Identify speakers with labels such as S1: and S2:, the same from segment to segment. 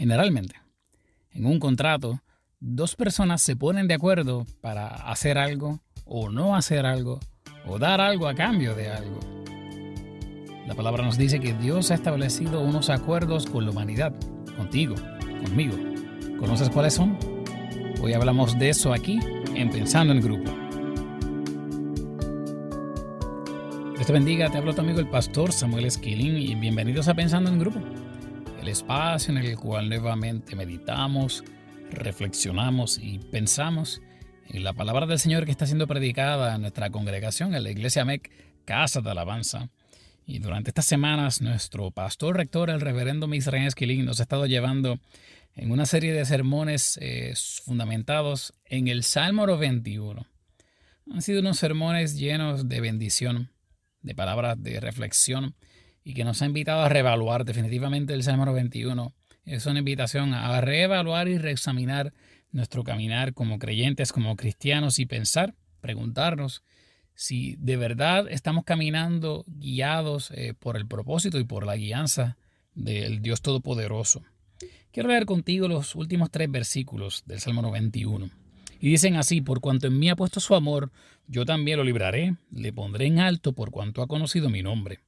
S1: Generalmente, en un contrato, dos personas se ponen de acuerdo para hacer algo o no hacer algo o dar algo a cambio de algo. La palabra nos dice que Dios ha establecido unos acuerdos con la humanidad, contigo, conmigo. ¿Conoces cuáles son? Hoy hablamos de eso aquí en Pensando en Grupo. Dios te bendiga, te hablo tu amigo el pastor Samuel Esquilín y bienvenidos a Pensando en Grupo el espacio en el cual nuevamente meditamos, reflexionamos y pensamos en la palabra del Señor que está siendo predicada en nuestra congregación, en la Iglesia MEC, Casa de Alabanza. Y durante estas semanas, nuestro pastor rector, el reverendo Misraín Esquilín, nos ha estado llevando en una serie de sermones eh, fundamentados en el Salmo 21. Han sido unos sermones llenos de bendición, de palabras de reflexión y que nos ha invitado a reevaluar definitivamente el Salmo 21. Es una invitación a reevaluar y reexaminar nuestro caminar como creyentes, como cristianos y pensar, preguntarnos si de verdad estamos caminando guiados eh, por el propósito y por la guianza del Dios Todopoderoso. Quiero leer contigo los últimos tres versículos del Salmo 91. Y dicen así, por cuanto en mí ha puesto su amor, yo también lo libraré, le pondré en alto por cuanto ha conocido mi nombre.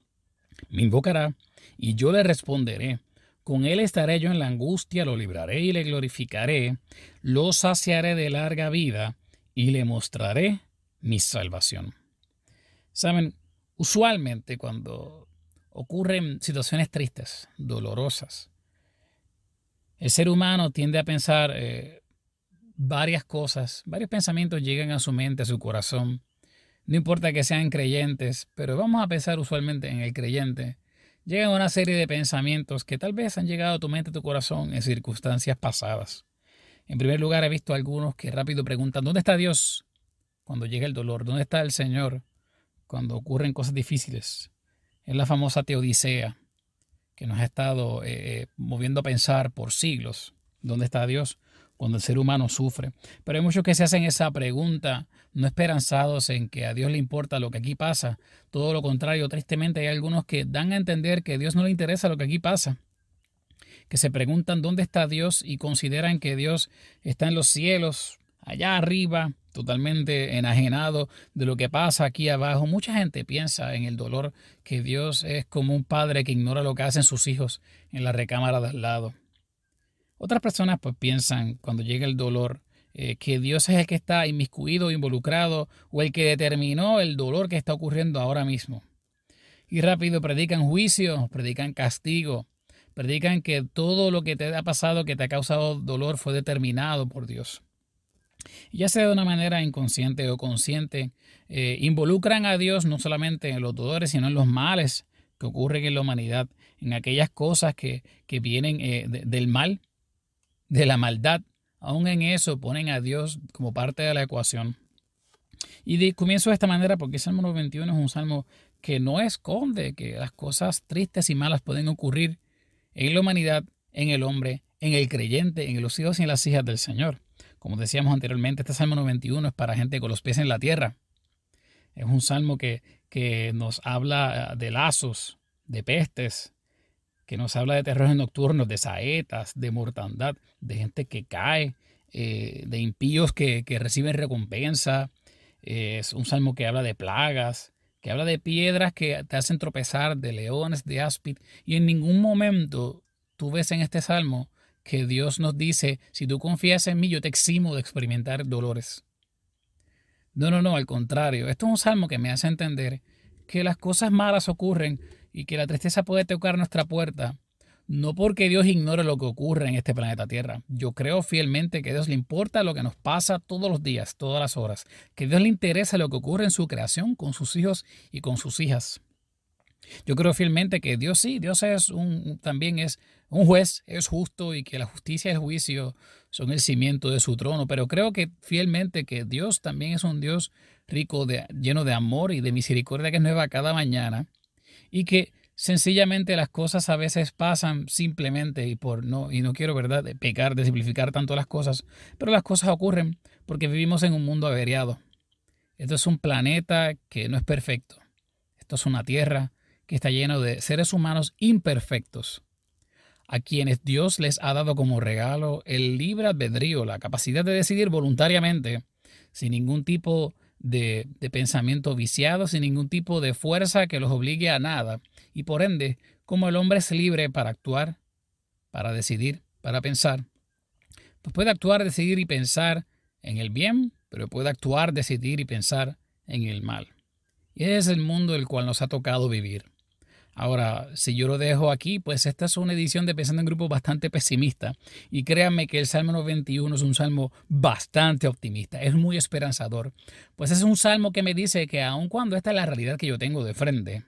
S1: Me invocará y yo le responderé. Con él estaré yo en la angustia, lo libraré y le glorificaré, lo saciaré de larga vida y le mostraré mi salvación. Saben, usualmente cuando ocurren situaciones tristes, dolorosas, el ser humano tiende a pensar eh, varias cosas, varios pensamientos llegan a su mente, a su corazón, no importa que sean creyentes, pero vamos a pensar usualmente en el creyente. Llegan una serie de pensamientos que tal vez han llegado a tu mente, a tu corazón en circunstancias pasadas. En primer lugar, he visto algunos que rápido preguntan, ¿dónde está Dios cuando llega el dolor? ¿Dónde está el Señor cuando ocurren cosas difíciles? Es la famosa teodicea que nos ha estado eh, eh, moviendo a pensar por siglos. ¿Dónde está Dios? Cuando el ser humano sufre. Pero hay muchos que se hacen esa pregunta, no esperanzados en que a Dios le importa lo que aquí pasa. Todo lo contrario, tristemente hay algunos que dan a entender que a Dios no le interesa lo que aquí pasa. Que se preguntan dónde está Dios y consideran que Dios está en los cielos, allá arriba, totalmente enajenado de lo que pasa aquí abajo. Mucha gente piensa en el dolor que Dios es como un padre que ignora lo que hacen sus hijos en la recámara de al lado. Otras personas pues piensan cuando llega el dolor eh, que Dios es el que está inmiscuido, involucrado o el que determinó el dolor que está ocurriendo ahora mismo. Y rápido predican juicio, predican castigo, predican que todo lo que te ha pasado, que te ha causado dolor, fue determinado por Dios. ya sea de una manera inconsciente o consciente, eh, involucran a Dios no solamente en los dolores, sino en los males que ocurren en la humanidad, en aquellas cosas que, vienen eh, del mal de la maldad. Aún en eso ponen a Dios como parte de la ecuación. Y comienzo de esta manera porque el Salmo 91 es un salmo que no esconde que las cosas tristes y malas pueden ocurrir en la humanidad, en el hombre, en el creyente, en los hijos y en las hijas del Señor. Como decíamos anteriormente, este Salmo 91 es para gente con los pies en la tierra. Es un salmo que, que nos habla de lazos, de pestes, que nos habla de terrores nocturnos, de saetas, de mortandad, de gente que cae, eh, de impíos que, reciben recompensa. es un salmo que habla de plagas, que habla de piedras que te hacen tropezar, de leones, de áspid. Y en ningún momento tú ves en este salmo que Dios nos dice, si tú confías en mí, yo te eximo de experimentar dolores. No, no, no, al contrario. Esto es un salmo que me hace entender que las cosas malas ocurren y que la tristeza puede tocar nuestra puerta, no porque Dios ignore lo que ocurre en este planeta Tierra. Yo creo fielmente que Dios le importa lo que nos pasa todos los días, todas las horas, que Dios le interesa lo que ocurre en su creación con sus hijos y con sus hijas. Yo creo fielmente que Dios sí, Dios es un, también es un juez, es justo y que la justicia y el juicio son el cimiento de su trono, pero creo que fielmente que Dios también es un Dios rico, de, lleno de amor y de misericordia que es nueva cada mañana y que sencillamente las cosas a veces pasan simplemente y por no y no quiero verdad pecar de simplificar tanto las cosas, pero las cosas ocurren porque vivimos en un mundo averiado. Esto es un planeta que no es perfecto. Esto es una tierra que está lleno de seres humanos imperfectos. a quienes Dios les ha dado como regalo el libre albedrío, la capacidad de decidir voluntariamente, sin ningún tipo de, pensamiento viciado, sin ningún tipo de fuerza que los obligue a nada. Y por ende, como el hombre es libre para actuar, para decidir, para pensar, pues puede actuar, decidir y pensar en el bien, pero puede actuar, decidir y pensar en el mal. Y ese es el mundo el cual nos ha tocado vivir. Ahora, si yo lo dejo aquí, pues esta es una edición de Pensando en Grupo bastante pesimista. Y créanme que el Salmo 91 es un salmo bastante optimista, es muy esperanzador. Pues es un salmo que me dice que aun cuando esta es la realidad que yo tengo de frente,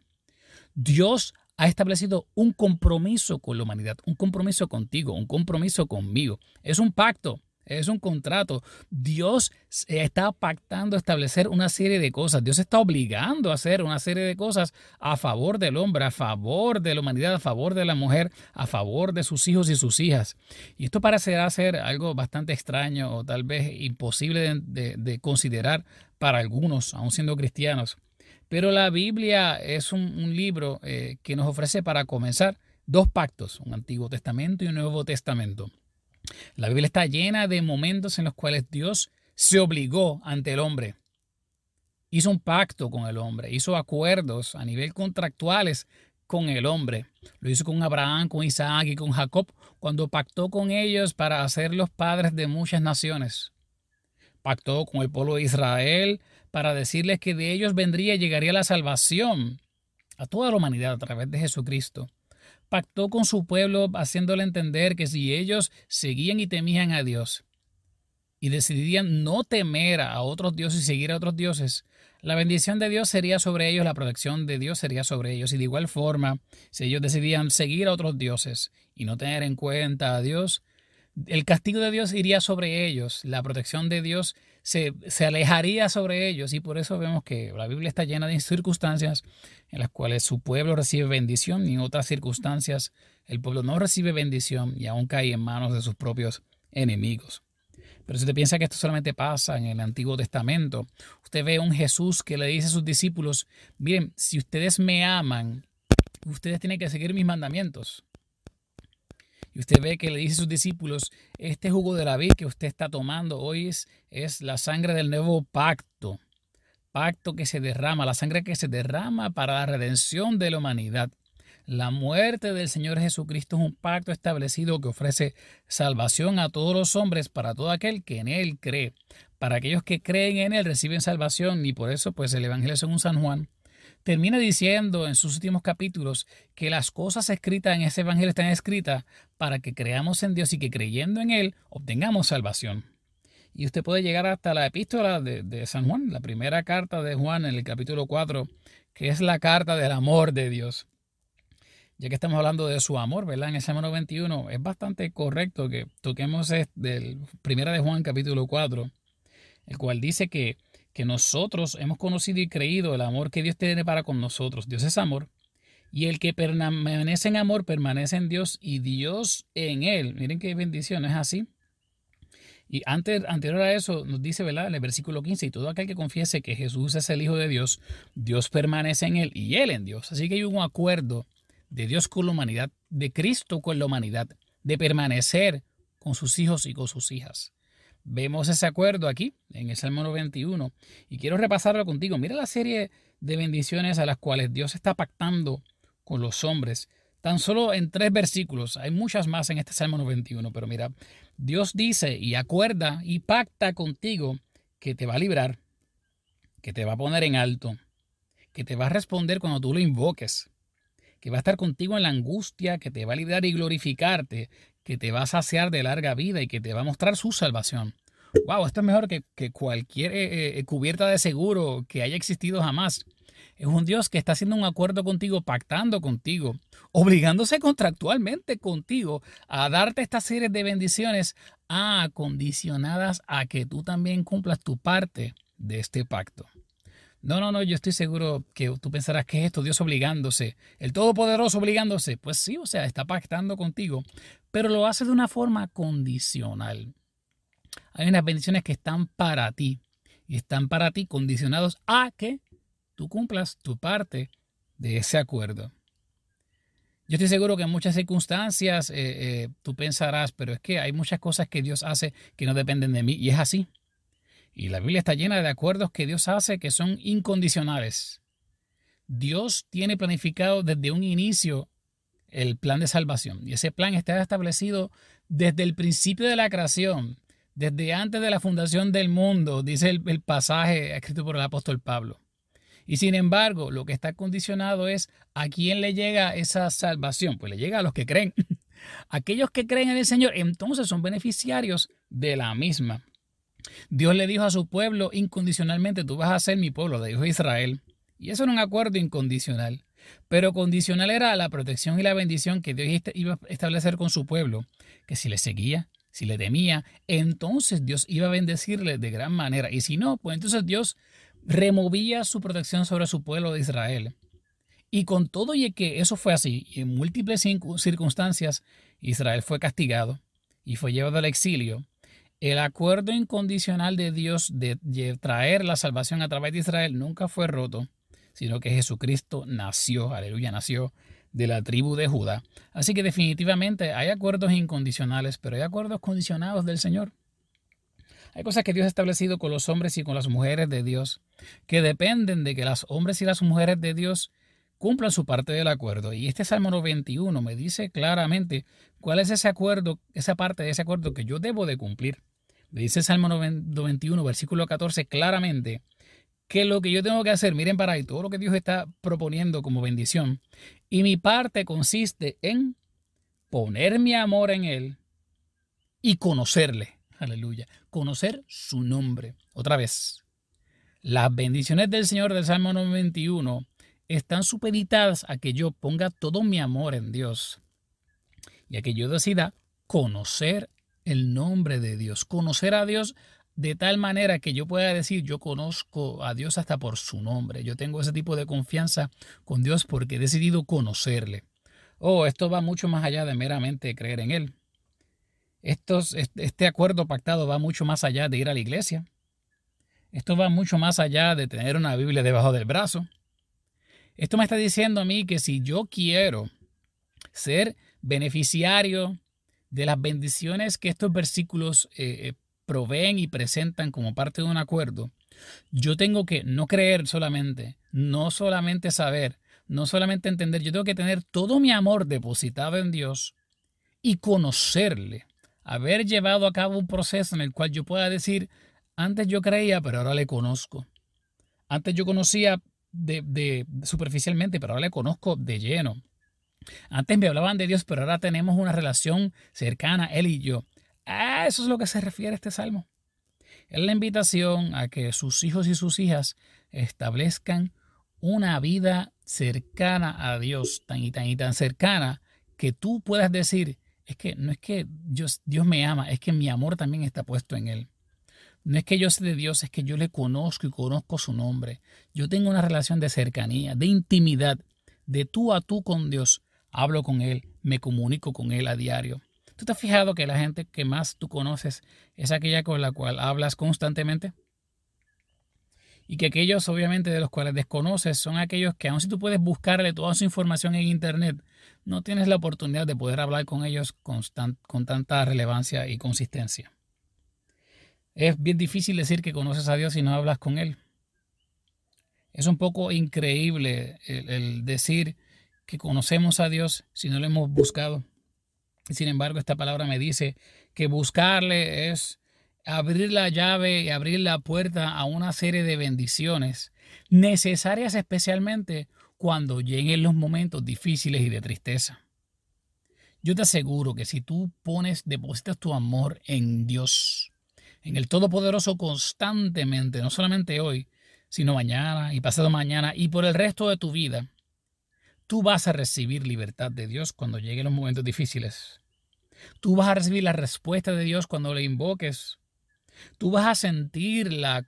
S1: Dios ha establecido un compromiso con la humanidad, un compromiso contigo, un compromiso conmigo. Es un pacto. Es un contrato. Dios está pactando establecer una serie de cosas. Dios está obligando a hacer una serie de cosas a favor del hombre, a favor de la humanidad, a favor de la mujer, a favor de sus hijos y sus hijas. Y esto parecerá ser algo bastante extraño o tal vez imposible de, considerar para algunos, aun siendo cristianos. Pero la Biblia es un, libro eh, que nos ofrece para comenzar dos pactos, un Antiguo Testamento y un Nuevo Testamento. La Biblia está llena de momentos en los cuales Dios se obligó ante el hombre. Hizo un pacto con el hombre, hizo acuerdos a nivel contractuales con el hombre. Lo hizo con Abraham, con Isaac y con Jacob cuando pactó con ellos para hacer los padres de muchas naciones. Pactó con el pueblo de Israel para decirles que de ellos vendría y llegaría la salvación a toda la humanidad a través de Jesucristo pactó con su pueblo haciéndole entender que si ellos seguían y temían a Dios y decidían no temer a otros dioses y seguir a otros dioses, la bendición de Dios sería sobre ellos, la protección de Dios sería sobre ellos. Y de igual forma, si ellos decidían seguir a otros dioses y no tener en cuenta a Dios, el castigo de Dios iría sobre ellos, la protección de Dios se, alejaría sobre ellos y por eso vemos que la Biblia está llena de circunstancias en las cuales su pueblo recibe bendición y en otras circunstancias el pueblo no recibe bendición y aún cae en manos de sus propios enemigos. Pero si usted piensa que esto solamente pasa en el Antiguo Testamento, usted ve un Jesús que le dice a sus discípulos, miren, si ustedes me aman, ustedes tienen que seguir mis mandamientos. Y usted ve que le dice a sus discípulos, este jugo de la vid que usted está tomando hoy es, es la sangre del nuevo pacto. Pacto que se derrama, la sangre que se derrama para la redención de la humanidad. La muerte del Señor Jesucristo es un pacto establecido que ofrece salvación a todos los hombres para todo aquel que en Él cree. Para aquellos que creen en Él reciben salvación y por eso pues el Evangelio según San Juan termina diciendo en sus últimos capítulos que las cosas escritas en ese Evangelio están escritas para que creamos en Dios y que creyendo en Él obtengamos salvación. Y usted puede llegar hasta la epístola de, San Juan, la primera carta de Juan en el capítulo 4, que es la carta del amor de Dios. Ya que estamos hablando de su amor, ¿verdad? En el Salmo 91 es bastante correcto que toquemos del primera de Juan capítulo 4, el cual dice que que nosotros hemos conocido y creído el amor que Dios tiene para con nosotros. Dios es amor. Y el que permanece en amor permanece en Dios y Dios en él. Miren qué bendición, es así. Y antes, anterior a eso nos dice, ¿verdad? El versículo 15, y todo aquel que confiese que Jesús es el Hijo de Dios, Dios permanece en él y él en Dios. Así que hay un acuerdo de Dios con la humanidad, de Cristo con la humanidad, de permanecer con sus hijos y con sus hijas. Vemos ese acuerdo aquí en el Salmo 91 y quiero repasarlo contigo. Mira la serie de bendiciones a las cuales Dios está pactando con los hombres. Tan solo en tres versículos, hay muchas más en este Salmo 91, pero mira, Dios dice y acuerda y pacta contigo que te va a librar, que te va a poner en alto, que te va a responder cuando tú lo invoques, que va a estar contigo en la angustia, que te va a librar y glorificarte, que te va a saciar de larga vida y que te va a mostrar su salvación. Wow, esto es mejor que, cualquier eh, eh, cubierta de seguro que haya existido jamás. Es un Dios que está haciendo un acuerdo contigo, pactando contigo, obligándose contractualmente contigo a darte esta serie de bendiciones acondicionadas a que tú también cumplas tu parte de este pacto. No, no, no, yo estoy seguro que tú pensarás que es esto, Dios obligándose, el Todopoderoso obligándose. Pues sí, o sea, está pactando contigo, pero lo hace de una forma condicional. Hay unas bendiciones que están para ti y están para ti condicionados a que tú cumplas tu parte de ese acuerdo. Yo estoy seguro que en muchas circunstancias eh, eh, tú pensarás, pero es que hay muchas cosas que Dios hace que no dependen de mí y es así. Y la Biblia está llena de acuerdos que Dios hace que son incondicionales. Dios tiene planificado desde un inicio el plan de salvación y ese plan está establecido desde el principio de la creación, desde antes de la fundación del mundo, dice el, pasaje escrito por el apóstol Pablo. Y sin embargo, lo que está condicionado es a quién le llega esa salvación. Pues le llega a los que creen. Aquellos que creen en el Señor, entonces son beneficiarios de la misma. Dios le dijo a su pueblo incondicionalmente, tú vas a ser mi pueblo, le dijo Israel. Y eso era un acuerdo incondicional. Pero condicional era la protección y la bendición que Dios iba a establecer con su pueblo, que si le seguía, si le temía, entonces Dios iba a bendecirle de gran manera. Y si no, pues entonces Dios removía su protección sobre su pueblo de Israel. Y con todo y que eso fue así, y en múltiples circunstancias, Israel fue castigado y fue llevado al exilio, el acuerdo incondicional de Dios de traer la salvación a través de Israel nunca fue roto, sino que Jesucristo nació, aleluya, nació de la tribu de Judá. Así que definitivamente hay acuerdos incondicionales, pero hay acuerdos condicionados del Señor. Hay cosas que Dios ha establecido con los hombres y con las mujeres de Dios, que dependen de que los hombres y las mujeres de Dios cumplan su parte del acuerdo. Y este Salmo 91 me dice claramente cuál es ese acuerdo, esa parte de ese acuerdo que yo debo de cumplir. Me dice Salmo 91, versículo 14, claramente que lo que yo tengo que hacer, miren para ahí, todo lo que Dios está proponiendo como bendición, y mi parte consiste en poner mi amor en Él y conocerle. Aleluya. Conocer su nombre. Otra vez. Las bendiciones del Señor del Salmo 91 están supeditadas a que yo ponga todo mi amor en Dios y a que yo decida conocer el nombre de Dios, conocer a Dios de tal manera que yo pueda decir yo conozco a Dios hasta por su nombre. Yo tengo ese tipo de confianza con Dios porque he decidido conocerle. Oh, esto va mucho más allá de meramente creer en Él este acuerdo pactado va mucho más allá de ir a la iglesia. Esto va mucho más allá de tener una Biblia debajo del brazo. Esto me está diciendo a mí que si yo quiero ser beneficiario de las bendiciones que estos versículos eh, eh, proveen y presentan como parte de un acuerdo, yo tengo que no creer solamente, no solamente saber, no solamente entender, yo tengo que tener todo mi amor depositado en Dios y conocerle haber llevado a cabo un proceso en el cual yo pueda decir, antes yo creía, pero ahora le conozco. Antes yo conocía de, superficialmente, pero ahora le conozco de lleno. Antes me hablaban de Dios, pero ahora tenemos una relación cercana, Él y yo. A eso es lo que se refiere este salmo. Es la invitación a que sus hijos y sus hijas establezcan una vida cercana a Dios, tan y tan y tan cercana que tú puedas decir, es que no es que Dios, Dios me ama, es que mi amor también está puesto en Él. No es que yo sé de Dios, es que yo le conozco y conozco su nombre. Yo tengo una relación de cercanía, de intimidad, de tú a tú con Dios. Hablo con Él, me comunico con Él a diario. ¿Tú te has fijado que la gente que más tú conoces es aquella con la cual hablas constantemente? y que aquellos obviamente de los cuales desconoces son aquellos que aun si tú puedes buscarle toda su información en internet, no tienes la oportunidad de poder hablar con ellos con, con tanta relevancia y consistencia. Es bien difícil decir que conoces a Dios si no hablas con Él. Es un poco increíble el decir que conocemos a Dios si no lo hemos buscado. Sin embargo, esta palabra me dice que buscarle es abrir la llave y abrir la puerta a una serie de bendiciones necesarias especialmente cuando lleguen los momentos difíciles y de tristeza. Yo te aseguro que si tú pones, depositas tu amor en Dios, en el Todopoderoso constantemente, no solamente hoy, sino mañana y pasado mañana y por el resto de tu vida, tú vas a recibir libertad de Dios cuando lleguen los momentos difíciles. Tú vas a recibir la respuesta de Dios cuando le invoques Tú vas a sentir la,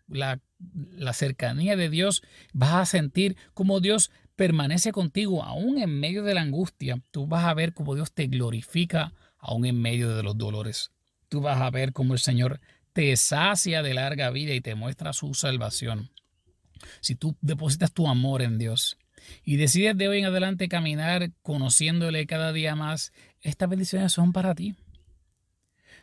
S1: cercanía de Dios, vas a sentir cómo Dios permanece contigo aún en medio de la angustia. Tú vas a ver cómo Dios te glorifica aún en medio de los dolores. Tú vas a ver cómo el Señor te sacia de larga vida y te muestra su salvación. Si tú depositas tu amor en Dios, y decides de hoy en adelante caminar conociéndole cada día más, estas bendiciones son para ti.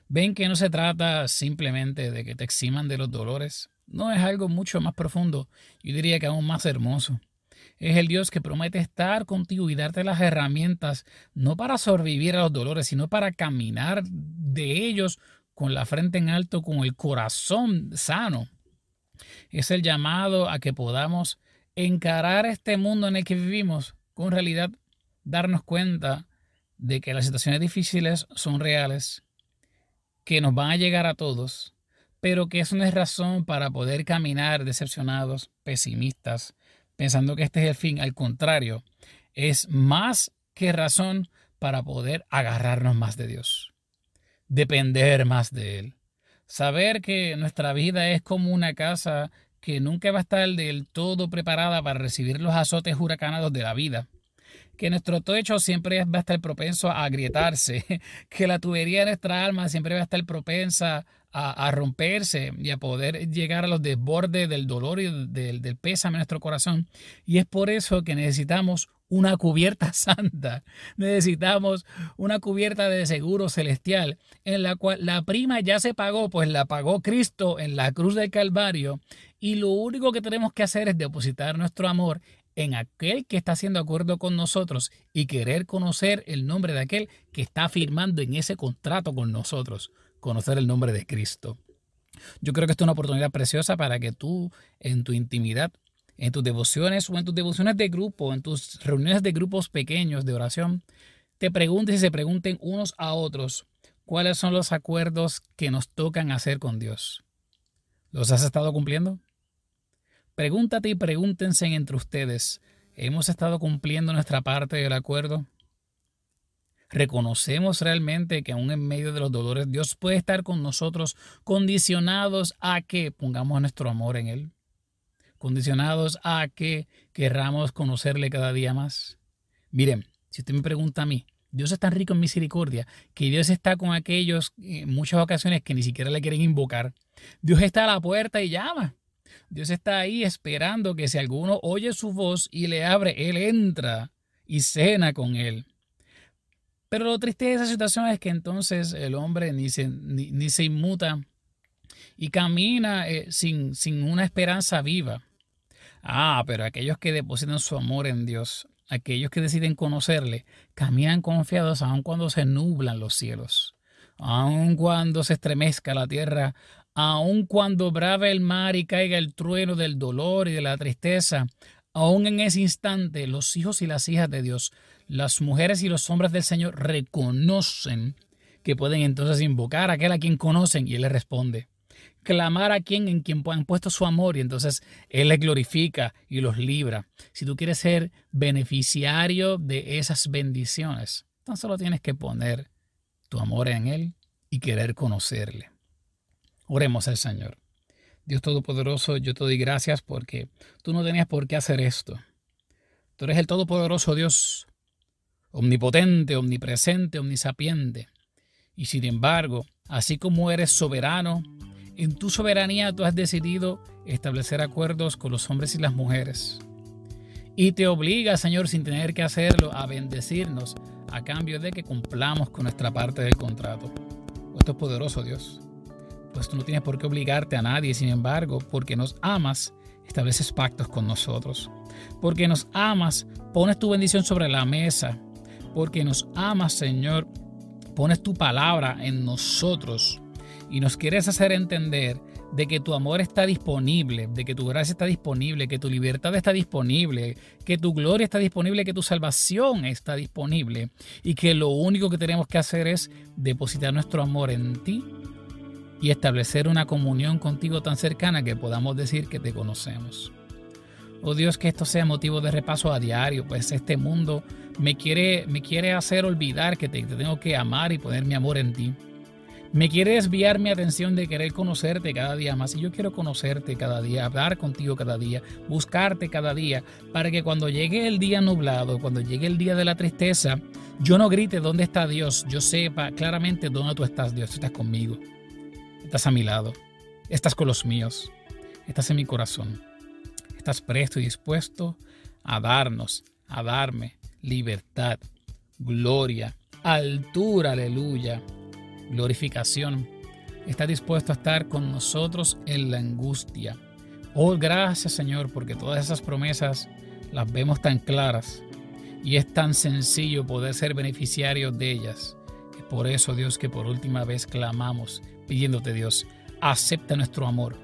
S1: Ven que no se trata simplemente de que te eximan de los dolores, no es algo mucho más profundo, yo diría que aún más hermoso. Es el Dios que promete estar contigo y darte las herramientas, no para sobrevivir a los dolores, sino para caminar de ellos con la frente en alto, con el corazón sano. Es el llamado a que podamos encarar este mundo en el que vivimos con realidad, darnos cuenta de que las situaciones difíciles son reales, que nos van a llegar a todos, pero que eso no es razón para poder caminar decepcionados, pesimistas, pensando que este es el fin. Al contrario, es más que razón para poder agarrarnos más de Dios, depender más de Él, saber que nuestra vida es como una casa que nunca va a estar del todo preparada para recibir los azotes huracanados de la vida, que nuestro techo siempre va a estar propenso a agrietarse, que la tubería de nuestra alma siempre va a estar propensa a, romperse y a poder llegar a los desbordes del dolor y del, del pésame en nuestro corazón. Y es por eso que necesitamos una cubierta santa. Necesitamos una cubierta de seguro celestial en la cual la prima ya se pagó, pues la pagó Cristo en la cruz del Calvario. Y lo único que tenemos que hacer es depositar nuestro amor en aquel que está haciendo acuerdo con nosotros y querer conocer el nombre de aquel que está firmando en ese contrato con nosotros, conocer el nombre de Cristo. Yo creo que esta es una oportunidad preciosa para que tú en tu intimidad, en tus devociones o en tus devociones de grupo, en tus reuniones de grupos pequeños de oración, te preguntes y se pregunten unos a otros cuáles son los acuerdos que nos tocan hacer con Dios. ¿Los has estado cumpliendo? Pregúntate y pregúntense entre ustedes, ¿hemos estado cumpliendo nuestra parte del acuerdo? ¿Reconocemos realmente que aún en medio de los dolores Dios puede estar con nosotros condicionados a que pongamos nuestro amor en Él? ¿Condicionados a que querramos conocerle cada día más? Miren, si usted me pregunta a mí, Dios es tan rico en misericordia que Dios está con aquellos en muchas ocasiones que ni siquiera le quieren invocar. Dios está a la puerta y llama. Dios está ahí esperando que si alguno oye su voz y le abre, Él entra y cena con Él. Pero lo triste de esa situación es que entonces el hombre ni se, ni, se inmuta y camina eh, sin, sin una esperanza viva. Ah, pero aquellos que depositan su amor en Dios, aquellos que deciden conocerle, caminan confiados aun cuando se nublan los cielos, aun cuando se estremezca la tierra aun cuando brave el mar y caiga el trueno del dolor y de la tristeza, aun en ese instante los hijos y las hijas de Dios, las mujeres y los hombres del Señor reconocen que pueden entonces invocar a aquel a quien conocen y Él les responde. Clamar a quien en quien han puesto su amor y entonces Él les glorifica y los libra. Si tú quieres ser beneficiario de esas bendiciones, tan solo tienes que poner tu amor en Él y querer conocerle. Oremos al Señor. Dios Todopoderoso, yo te doy gracias porque tú no tenías por qué hacer esto. Tú eres el Todopoderoso Dios, omnipotente, omnipresente, omnisapiente. Y sin embargo, así como eres soberano, en tu soberanía tú has decidido establecer acuerdos con los hombres y las mujeres. Y te obliga, Señor, sin tener que hacerlo, a bendecirnos a cambio de que cumplamos con nuestra parte del contrato. Esto es poderoso, Dios pues tú no tienes por qué obligarte a nadie, sin embargo, porque nos amas, estableces pactos con nosotros. Porque nos amas, pones tu bendición sobre la mesa. Porque nos amas, Señor, pones tu palabra en nosotros y nos quieres hacer entender de que tu amor está disponible, de que tu gracia está disponible, que tu libertad está disponible, que tu gloria está disponible, que tu salvación está disponible y que lo único que tenemos que hacer es depositar nuestro amor en ti y establecer una comunión contigo tan cercana que podamos decir que te conocemos. Oh Dios, que esto sea motivo de repaso a diario, pues este mundo me quiere, me quiere hacer olvidar que te, te tengo que amar y poner mi amor en ti. Me quiere desviar mi atención de querer conocerte cada día más. Y yo quiero conocerte cada día, hablar contigo cada día, buscarte cada día, para que cuando llegue el día nublado, cuando llegue el día de la tristeza, yo no grite dónde está Dios, yo sepa claramente dónde tú estás, Dios, tú estás conmigo. Estás a mi lado, estás con los míos, estás en mi corazón, estás presto y dispuesto a darnos, a darme libertad, gloria, altura, aleluya, glorificación. Está dispuesto a estar con nosotros en la angustia. Oh, gracias Señor, porque todas esas promesas las vemos tan claras y es tan sencillo poder ser beneficiarios de ellas. Por eso, Dios, que por última vez clamamos pidiéndote, Dios, acepta nuestro amor.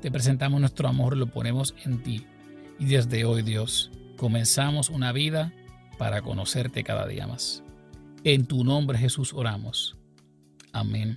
S1: Te presentamos nuestro amor, lo ponemos en ti. Y desde hoy, Dios, comenzamos una vida para conocerte cada día más. En tu nombre, Jesús, oramos. Amin.